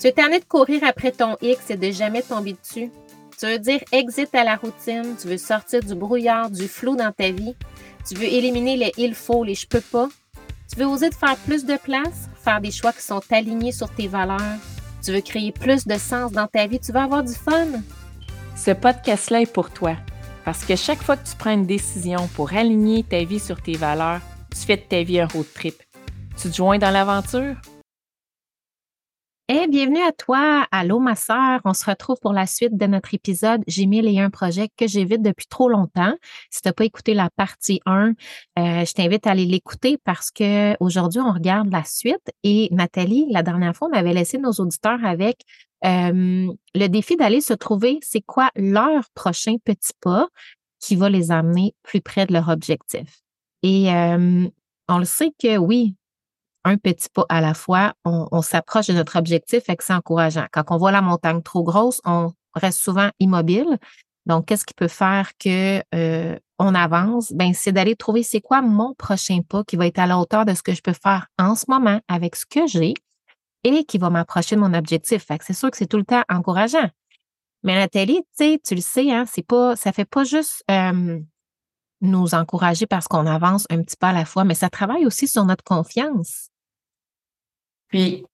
Tu es tanné de courir après ton X et de jamais tomber dessus? Tu veux dire exit à la routine, tu veux sortir du brouillard, du flou dans ta vie. Tu veux éliminer les il faut, les je peux pas? Tu veux oser de faire plus de place, faire des choix qui sont alignés sur tes valeurs? Tu veux créer plus de sens dans ta vie, tu veux avoir du fun? Ce podcast-là est pour toi. Parce que chaque fois que tu prends une décision pour aligner ta vie sur tes valeurs, tu fais de ta vie un road trip. Tu te joins dans l'aventure? Et bienvenue à toi. Allô, ma sœur. On se retrouve pour la suite de notre épisode J'ai mille et un projets que j'évite depuis trop longtemps. Si tu n'as pas écouté la partie 1, euh, je t'invite à aller l'écouter parce que aujourd'hui, on regarde la suite. Et Nathalie, la dernière fois, on avait laissé nos auditeurs avec euh, le défi d'aller se trouver c'est quoi leur prochain petit pas qui va les amener plus près de leur objectif. Et euh, on le sait que oui, un petit pas à la fois, on, s'approche de notre objectif et que c'est encourageant. Quand on voit la montagne trop grosse, on reste souvent immobile. Donc, qu'est-ce qui peut faire que euh, on avance? Ben, c'est d'aller trouver c'est quoi mon prochain pas qui va être à la hauteur de ce que je peux faire en ce moment avec ce que j'ai et qui va m'approcher de mon objectif. Fait que c'est sûr que c'est tout le temps encourageant. Mais Nathalie, tu le sais, hein, c'est pas, ça fait pas juste nous encourager parce qu'on avance un petit pas à la fois, mais ça travaille aussi sur notre confiance. Puis,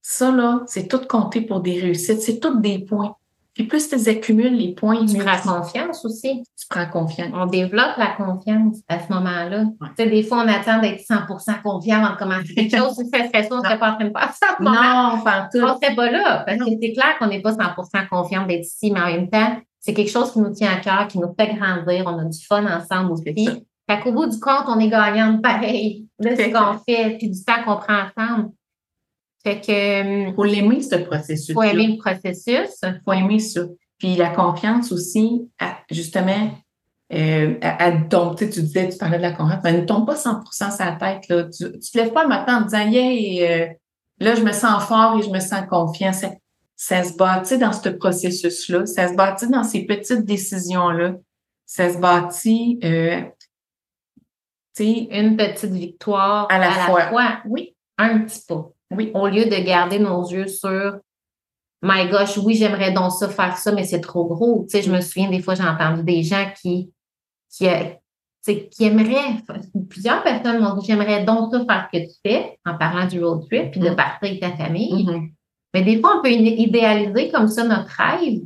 ça, là, c'est tout compté pour des réussites. C'est tous des points. Puis plus tu accumules les points, tu prends confiance aussi. Tu prends confiance. On développe la confiance à ce moment-là. Tu sais, des fois, on attend d'être 100% confiant avant de commencer quelque chose. Si ça serait ça, on serait pas en train de faire ça. Non, tout. On serait pas là. Parce que c'est clair qu'on n'est pas 100% confiant d'être ici, mais en même temps, c'est quelque chose qui nous tient à cœur, qui nous fait grandir. On a du fun ensemble aussi. Fait qu'au bout du compte, on est gagnant pareil de ce qu'on fait, puis du temps qu'on prend ensemble. Fait que. Faut l'aimer, ce processus. Faut aimer le processus. Faut aimer ça. Puis la confiance aussi, justement, euh, elle tombe, tu, disais, tu parlais de la confiance, mais elle ne tombe pas 100 sur la tête. Là. Tu ne te lèves pas le matin en disant, yeah, euh, là, je me sens fort et je me sens confiant. Ça, ça se bâtit dans ce processus-là. Ça se bâtit dans ces petites décisions-là. Ça se bâtit euh, une petite victoire à la, fois. Oui, un petit peu. Oui, au lieu de garder nos yeux sur My gosh, oui, j'aimerais donc ça faire ça, mais c'est trop gros. Tu sais, je me souviens des fois, j'ai entendu des gens qui, qui, euh, qui aimeraient, plusieurs personnes m'ont dit J'aimerais donc ça faire ce que tu fais en parlant du road trip puis de mm-hmm. partir avec ta famille. Mm-hmm. Mais des fois, on peut idéaliser comme ça notre rêve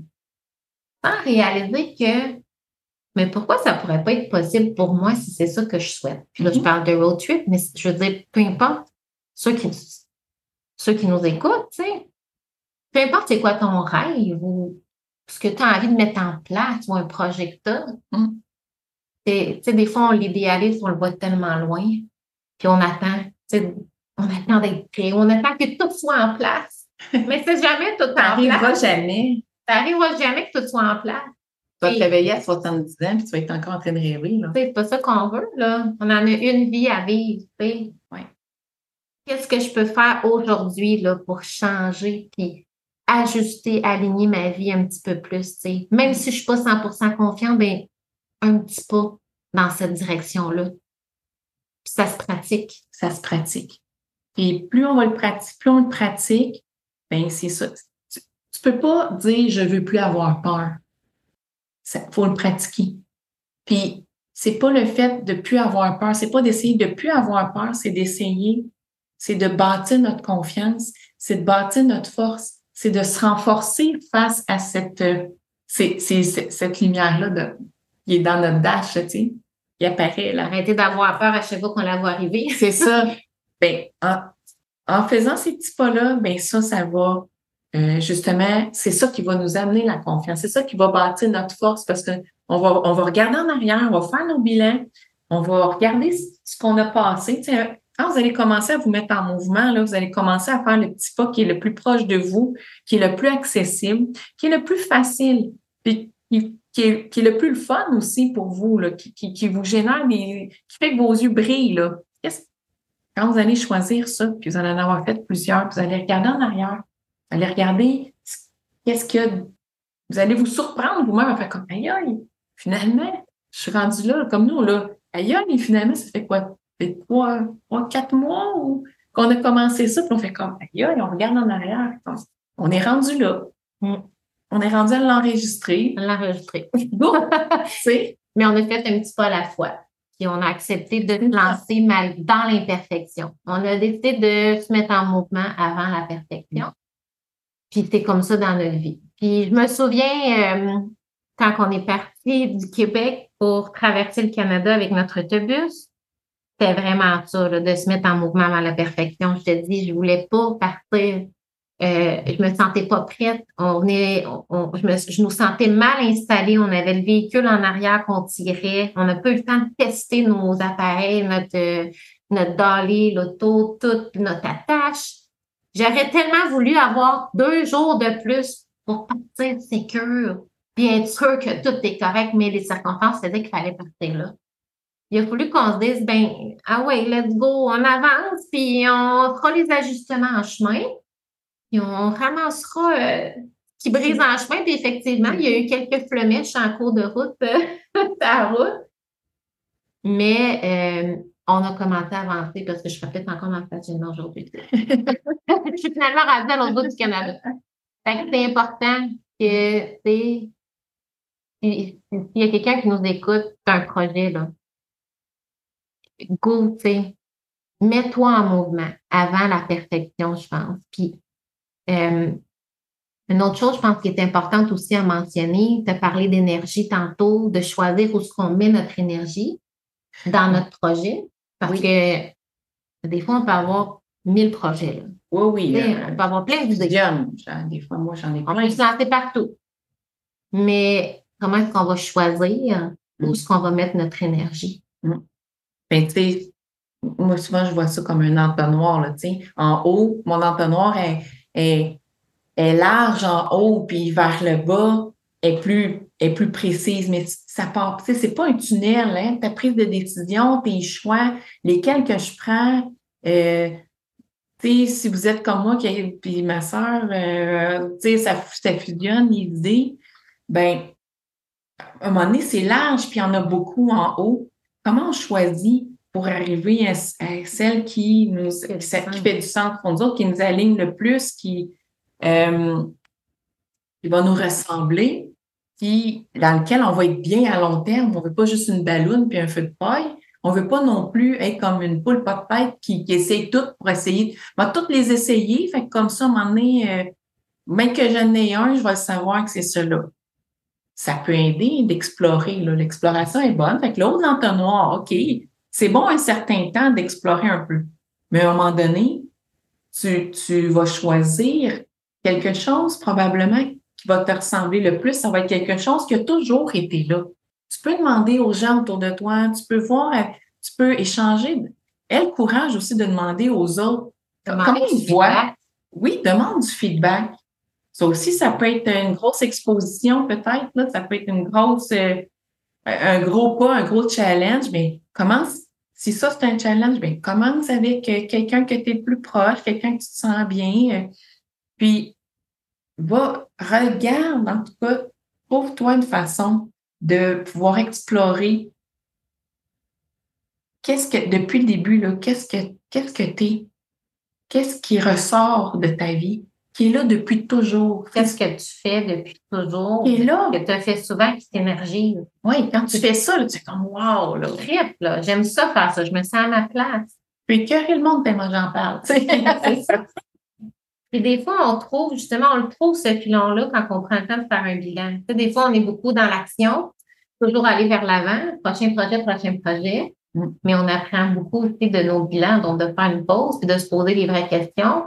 sans réaliser que mais pourquoi ça pourrait pas être possible pour moi si c'est ça que je souhaite? Puis là, je mm-hmm. parle de road trip, mais je veux dire, peu importe, ceux qui, ceux qui nous écoutent, tu sais, peu importe c'est quoi ton rêve ou ce que tu as envie de mettre en place ou un projet que tu as, mm. tu sais, des fois, on l'idéalise, on le voit tellement loin, puis on attend, tu sais, on attend d'être prêt, on attend que tout soit en place. Mais c'est jamais tout en place. Ça n'arrivera jamais. Ça n'arrivera jamais que tout soit en place. Tu vas te réveiller à 70 ans, puis tu vas être encore en train de rêver. C'est pas ça qu'on veut, là. On en a une vie à vivre, tu sais. Qu'est-ce que je peux faire aujourd'hui, là, pour changer, puis ajuster, aligner ma vie un petit peu plus. Même si je suis pas 100% confiante, ben un petit pas dans cette direction-là. Puis ça se pratique. Ça se pratique. Et plus on va le pratiquer, plus on le pratique, ben c'est ça. Tu, tu peux pas dire je veux plus avoir peur il faut le pratiquer. Puis, c'est pas le fait de plus avoir peur, c'est pas d'essayer de plus avoir peur, c'est d'essayer, c'est de bâtir notre confiance, c'est de bâtir notre force, c'est de se renforcer face à cette, c'est, cette lumière-là qui est dans notre dash, tu sais, qui apparaît là. Arrêter d'avoir peur à chaque fois qu'on la voit arriver. c'est ça. Ben, en, en faisant ces petits pas-là, ben ça, ça va euh, justement, c'est ça qui va nous amener la confiance. C'est ça qui va bâtir notre force parce que on va, on va regarder en arrière, on va faire nos bilans, on va regarder ce qu'on a passé. quand vous allez commencer à vous mettre en mouvement, là, vous allez commencer à faire le petit pas qui est le plus proche de vous, qui est le plus accessible, qui est le plus facile, puis qui, est, qui est le plus fun aussi pour vous, là, qui, qui, vous génère des, qui fait que vos yeux brillent. Là. Quand vous allez choisir ça, puis vous allez en avoir fait plusieurs, vous allez regarder en arrière, Allez regarder qu'est-ce que vous allez vous surprendre vous-même à faire comme aïe, aïe, finalement, je suis rendue là, comme nous, là. Aïe, aïe, finalement, ça fait quoi? Ça fait trois, trois, quatre mois ou qu'on a commencé ça, puis on fait comme, aïe, on regarde en arrière, on est rendu là. Mm. On est rendu à l'enregistrer. À l'enregistrer. Mais on a fait un petit pas à la fois. Puis on a accepté de se lancer mal dans l'imperfection. On a décidé de se mettre en mouvement avant la perfection. Puis c'est comme ça dans notre vie. Puis je me souviens, euh, quand on est parti du Québec pour traverser le Canada avec notre autobus, c'était vraiment ça, de se mettre en mouvement avant la perfection. Je te dis, je voulais pas partir euh, je me sentais pas prête. On est, on, je, me, je, nous sentais mal installés. On avait le véhicule en arrière qu'on tirait. On n'a pas eu le temps de tester nos appareils, notre, notre dolly, l'auto, toute notre attache. J'aurais tellement voulu avoir deux jours de plus pour partir sécure, bien sûr que tout est correct, mais les circonstances faisaient qu'il fallait partir là. Il a fallu qu'on se dise, ben, ah ouais, let's go, on avance, puis on fera les ajustements en chemin. Et on ramassera euh, qui brise en chemin. Puis effectivement, il y a eu quelques flemèches en cours de route, euh, route. Mais euh, on a commencé à avancer parce que je serais peut-être encore le stationnement aujourd'hui. je suis finalement rendue à l'autre bout du Canada. c'est important que s'il y a quelqu'un qui nous écoute, c'est un projet, là. Go, tu sais. Mets-toi en mouvement avant la perfection, je pense. Puis euh, une autre chose, je pense, qui est importante aussi à mentionner, tu as parlé d'énergie tantôt, de choisir où est-ce qu'on met notre énergie dans notre projet. Parce que des fois, on peut avoir mille projets. Oui, oui. on peut avoir plein d'idées. Des fois, moi, j'en ai plein. On lancer partout. Mais comment est-ce qu'on va choisir où mm. est-ce qu'on va mettre notre énergie? Mm. Ben, tu sais, moi, souvent, je vois ça comme un entonnoir. Là, en haut, mon entonnoir est est, large en haut, puis vers le bas est plus, est plus précise. Mais ça part, tu sais, c'est pas un tunnel, hein? Ta prise de décision, tes choix, lesquels que je prends, euh, tu sais, si vous êtes comme moi, qui, puis ma soeur, euh, tu sais, ça, ça fusionne les idées, ben, à un moment donné, c'est large, puis il y en a beaucoup en haut. Comment on choisit pour arriver à, celle qui nous qui, fait du centre pour nous autres, qui nous aligne le plus, qui, euh, qui va nous ressembler, qui, dans lequel on va être bien à long terme. On veut pas juste une ballonne puis un feu de paille. On veut pas non plus être comme une poule pas de tête qui, qui essaye tout pour essayer. On va toutes les essayer. Fait que comme ça, à un moment donné, euh, même que j'en ai un, je vais savoir que c'est cela. Ça peut aider d'explorer. L'exploration est bonne. Fait que l'autre l'entonnoir, OK, c'est bon un certain temps d'explorer un peu. Mais à un moment donné, tu, tu vas choisir quelque chose probablement qui va te ressembler le plus. Ça va être quelque chose qui a toujours été là. Tu peux demander aux gens autour de toi, tu peux voir, tu peux échanger. Aie le courage aussi de demander aux autres comment ils voient? Oui, demande du feedback. Ça aussi, ça peut être une grosse exposition peut-être. Ça peut être une grosse, euh, un gros pas, un gros challenge, mais commence, si ça c'est un challenge, bien, commence avec euh, quelqu'un que tu es plus proche, quelqu'un que tu te sens bien, euh, puis va, regarde, en tout cas, trouve-toi une façon de pouvoir explorer qu'est-ce que, depuis le début, là, qu'est-ce que, qu'est-ce que t'es, qu'est-ce qui ressort de ta vie, qui est là depuis toujours? Qu'est-ce que tu fais depuis toujours? Qui est là. Que tu as fait souvent cette énergie. Oui, quand tu fais ça, là, tu es comme wow, là. Trip, là. J'aime ça faire ça. Je me sens à ma place. Puis que le monde tellement j'en parle. C'est ça. Puis des fois, on trouve, justement, on le trouve ce filon-là quand on prend le temps de faire un bilan. Tu sais, des fois, on est beaucoup dans l'action, toujours aller vers l'avant, prochain projet, prochain projet. Mm. Mais on apprend beaucoup aussi de nos bilans, donc de faire une pause, puis de se poser les vraies questions.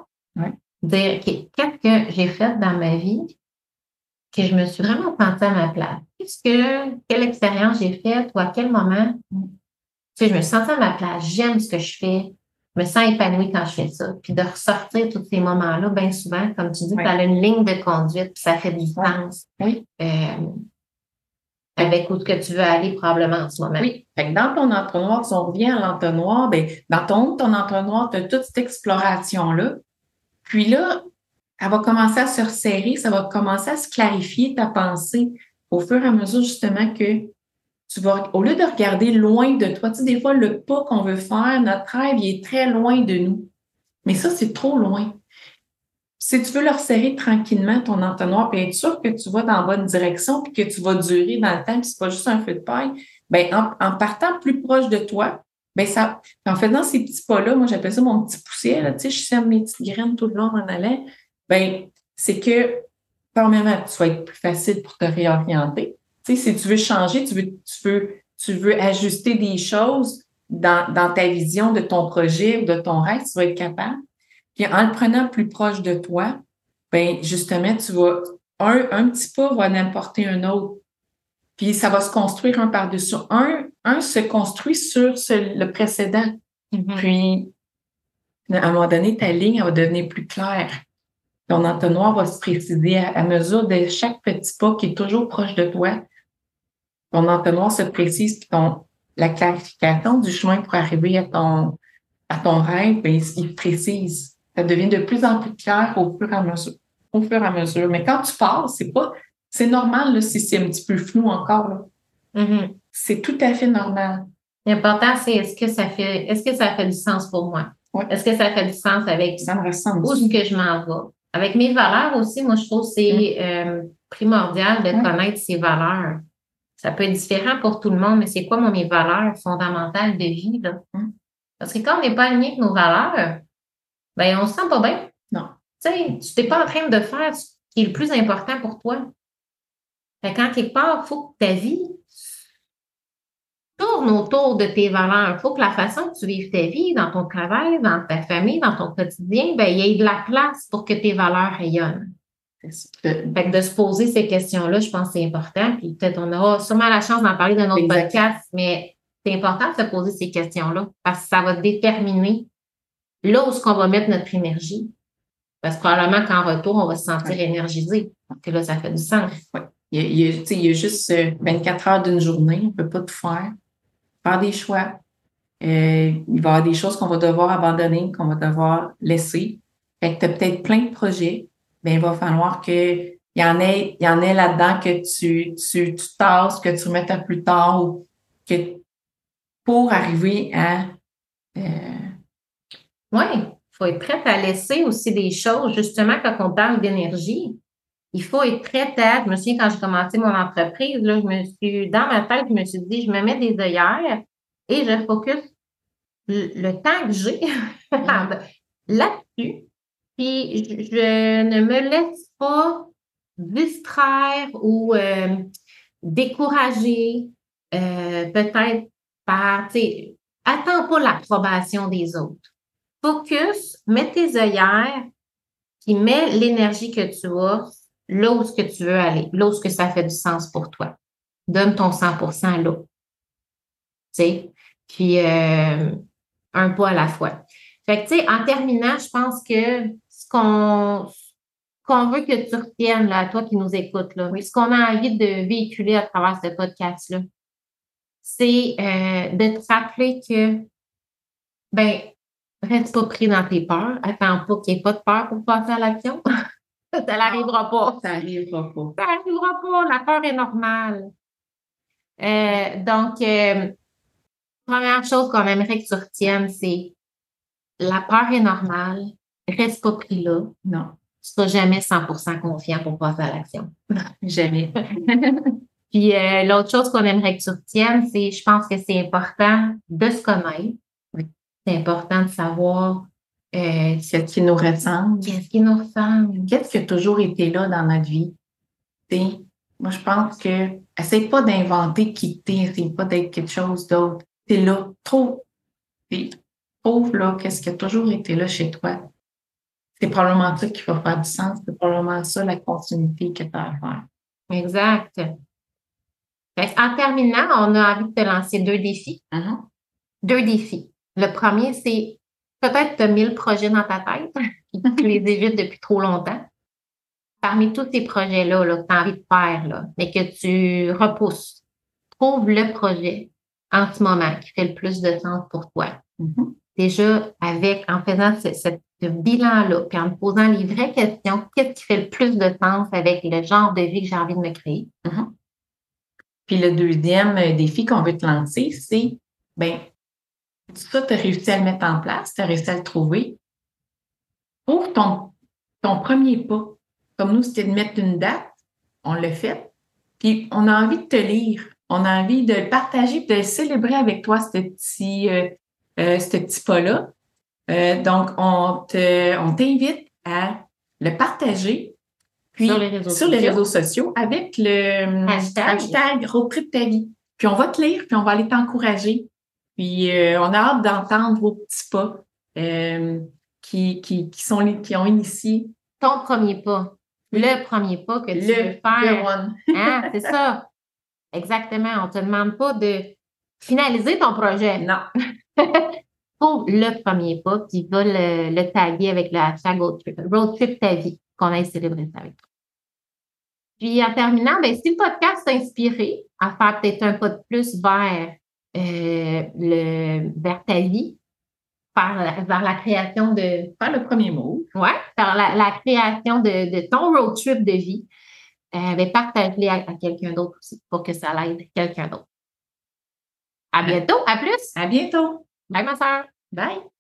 Dire qu'est-ce que j'ai fait dans ma vie que je me suis vraiment sentie à ma place? Qu'est-ce que, quelle expérience j'ai faite ou à quel moment tu je me sens à ma place, j'aime ce que je fais, me sens épanouie quand je fais ça. Puis de ressortir tous ces moments-là, bien souvent, comme tu dis, tu as une ligne de conduite, puis ça fait du sens. Oui. Euh, avec où que tu veux aller probablement en ce moment. Oui. Fait dans ton entonnoir, si on revient à l'entonnoir, ben, dans ton, ton entonnoir, tu as toute cette exploration-là. Puis là, elle va commencer à se resserrer, ça va commencer à se clarifier ta pensée au fur et à mesure justement que tu vas, au lieu de regarder loin de toi, tu sais, des fois, le pas qu'on veut faire, notre rêve, il est très loin de nous. Mais ça, c'est trop loin. Si tu veux leur serrer tranquillement ton entonnoir, puis être sûr que tu vas dans la bonne direction, puis que tu vas durer dans le temps, puis c'est pas juste un feu de paille, ben en, partant plus proche de toi, ben ça, en faisant ces petits pas-là, moi j'appelle ça mon petit poussière, tu sais, je sème mes petites graines tout le long en allant, ben c'est que, premièrement, tu vas être plus facile pour te réorienter. Tu sais, si tu veux changer, tu veux, tu veux, tu veux ajuster des choses dans, dans ta vision de ton projet ou de ton rêve, tu vas être capable. Puis en le prenant plus proche de toi, ben justement, tu vas, un, un petit pas va n'importer un autre. Puis ça va se construire un par-dessus. Un, un se construit sur le précédent. Mm-hmm. Puis, à un moment donné, ta ligne va devenir plus claire. Ton entonnoir va se préciser à, mesure de chaque petit pas qui est toujours proche de toi. Ton entonnoir se précise, puis ton, la clarification du chemin pour arriver à ton, à ton rêve, ben, il précise. Ça devient de plus en plus clair au fur et à mesure. Au fur et à mesure. Mais quand tu pars, c'est pas, c'est normal là, si c'est un petit peu flou encore. Là. Mm-hmm. C'est tout à fait normal. L'important, c'est est-ce que ça fait, est-ce que ça fait du sens pour moi? Est-ce que ça fait du sens avec ça me ressemble où que je m'en vais? Avec mes valeurs aussi, moi, je trouve que c'est mm. euh, primordial de connaître ses valeurs. Ça peut être différent pour tout le monde, mais c'est quoi, moi, mes valeurs fondamentales de vie? Là? Mm. Parce que quand on n'est pas aligné avec nos valeurs, ben, on se sent pas bien. Non. Tu n'es pas en train de faire ce qui est le plus important pour toi. Fait quand quelque part, il faut que ta vie tourne autour de tes valeurs. Il faut que la façon que tu vives ta vie, dans ton travail, dans ta famille, dans ton quotidien, ben, il y ait de la place pour que tes valeurs rayonnent. Fait que de se poser ces questions-là, je pense que c'est important. Puis peut-être on aura sûrement la chance d'en parler dans notre podcast, mais c'est important de se poser ces questions-là parce que ça va déterminer là où est-ce qu'on va mettre notre énergie. Parce que probablement qu'en retour, on va se sentir énergisé. Que là, ça fait du sens. Oui. Il, y a, il y a juste 24 euh, heures d'une journée. On ne peut pas tout faire. Faire des choix. Euh, il va y avoir des choses qu'on va devoir abandonner, qu'on va devoir laisser. Fait que tu as peut-être plein de projets. Bien, il va falloir que il y en ait, il y en ait là-dedans que tu, tu, tu tasses, que tu remettes à plus tard ou que pour arriver à euh, oui, il faut être prête à laisser aussi des choses. Justement, quand on parle d'énergie, il faut être prête à. Je me souviens quand j'ai commencé mon entreprise, là, je me suis, dans ma tête, je me suis dit, je me mets des œillères et je focus le, temps que j'ai là-dessus. Puis je, ne me laisse pas distraire ou euh, décourager, euh, peut-être par, tu attends pas l'approbation des autres focus, mets tes œillères, puis mets l'énergie que tu as là où que tu veux aller, là où que ça fait du sens pour toi. Donne ton 100% là. Tu sais, puis euh, un pas à la fois. Fait que, tu sais, en terminant, je pense que ce qu'on qu'on veut que tu retiennes, là, toi qui nous écoutes, là, ce qu'on a envie de véhiculer à travers ce podcast-là, c'est euh, de te rappeler que, ben, Reste pas pris dans tes peurs. Attends pas qu'il n'y ait pas de peur pour passer à l'action. ça n'arrivera pas. Ça n'arrivera pas. Ça n'arrivera pas. La peur est normale. Euh, donc, euh, première chose qu'on aimerait que tu retiennes, c'est la peur est normale. Reste pas pris là. Non. Tu seras jamais 100% confiant pour passer à l'action. jamais. Puis euh, l'autre chose qu'on aimerait que tu retiennes, c'est je pense que c'est important de se connaître c'est important de savoir euh, ce qui nous ressemble? Qu'est-ce qui nous ressemble? Qu'est-ce qui a toujours été là dans notre vie? moi, je pense que essaye pas d'inventer qui t'es, essaye pas d'être quelque chose d'autre. T'es là, trop. trouve là qu'est-ce qui a toujours été là chez toi. C'est probablement ça qui va faire du sens. C'est probablement ça la continuité que tu as à faire. Exact. en terminant, on a envie de te lancer deux défis. Mm-hmm. Deux défis. Le premier, c'est peut-être tu as mille projets dans ta tête, tu les évites depuis trop longtemps. Parmi tous ces projets-là -là, que tu as envie de faire, là, mais que tu repousses, trouve le projet en ce moment qui fait le plus de sens pour toi. Mm-hmm. Déjà, avec, en faisant ce, bilan-là, puis en me posant les vraies questions, qu'est-ce qui fait le plus de sens avec le genre de vie que j'ai envie de me créer? Mm-hmm. Puis le deuxième défi qu'on veut te lancer, c'est ben, ça, tu as réussi à le mettre en place, tu as réussi à le trouver. trouve ton, ton premier pas. Comme nous, c'était de mettre une date. On l'a fait. Puis on a envie de te lire. On a envie de le partager, de célébrer avec toi ce petit, euh, euh, ce petit pas-là. Euh, donc, on te, on t'invite à le partager. Puis, Sur les réseaux sur les sociaux. réseaux sociaux avec le Hashtag. hashtag Road Trip ta vie. Puis on va te lire, puis on va aller t'encourager. Puis euh, on a hâte d'entendre vos petits pas euh, qui, qui, qui, sont les, qui ont initié Ton premier pas. Le premier pas que tu veux le, faire. le one. Hein, c'est ça. Exactement. On ne te demande pas de finaliser ton projet. Non. Trouve le premier pas, puis va le, le taguer avec le hashtag Road Trip, Road Trip ta vie, qu'on aille célébrer ça avec toi. Puis en terminant, ben, si le podcast t'a inspiré à faire peut-être un pas de plus vers, euh, le, vers ta vie, vers, la- vers la création de, Faire le premier mot. Ouais, par la, la création de, de ton road trip de vie, euh, ben, partage-les à, à quelqu'un d'autre aussi pour que ça l'aide quelqu'un d'autre. À bientôt, à plus. À bientôt. Bye ma soeur. Bye.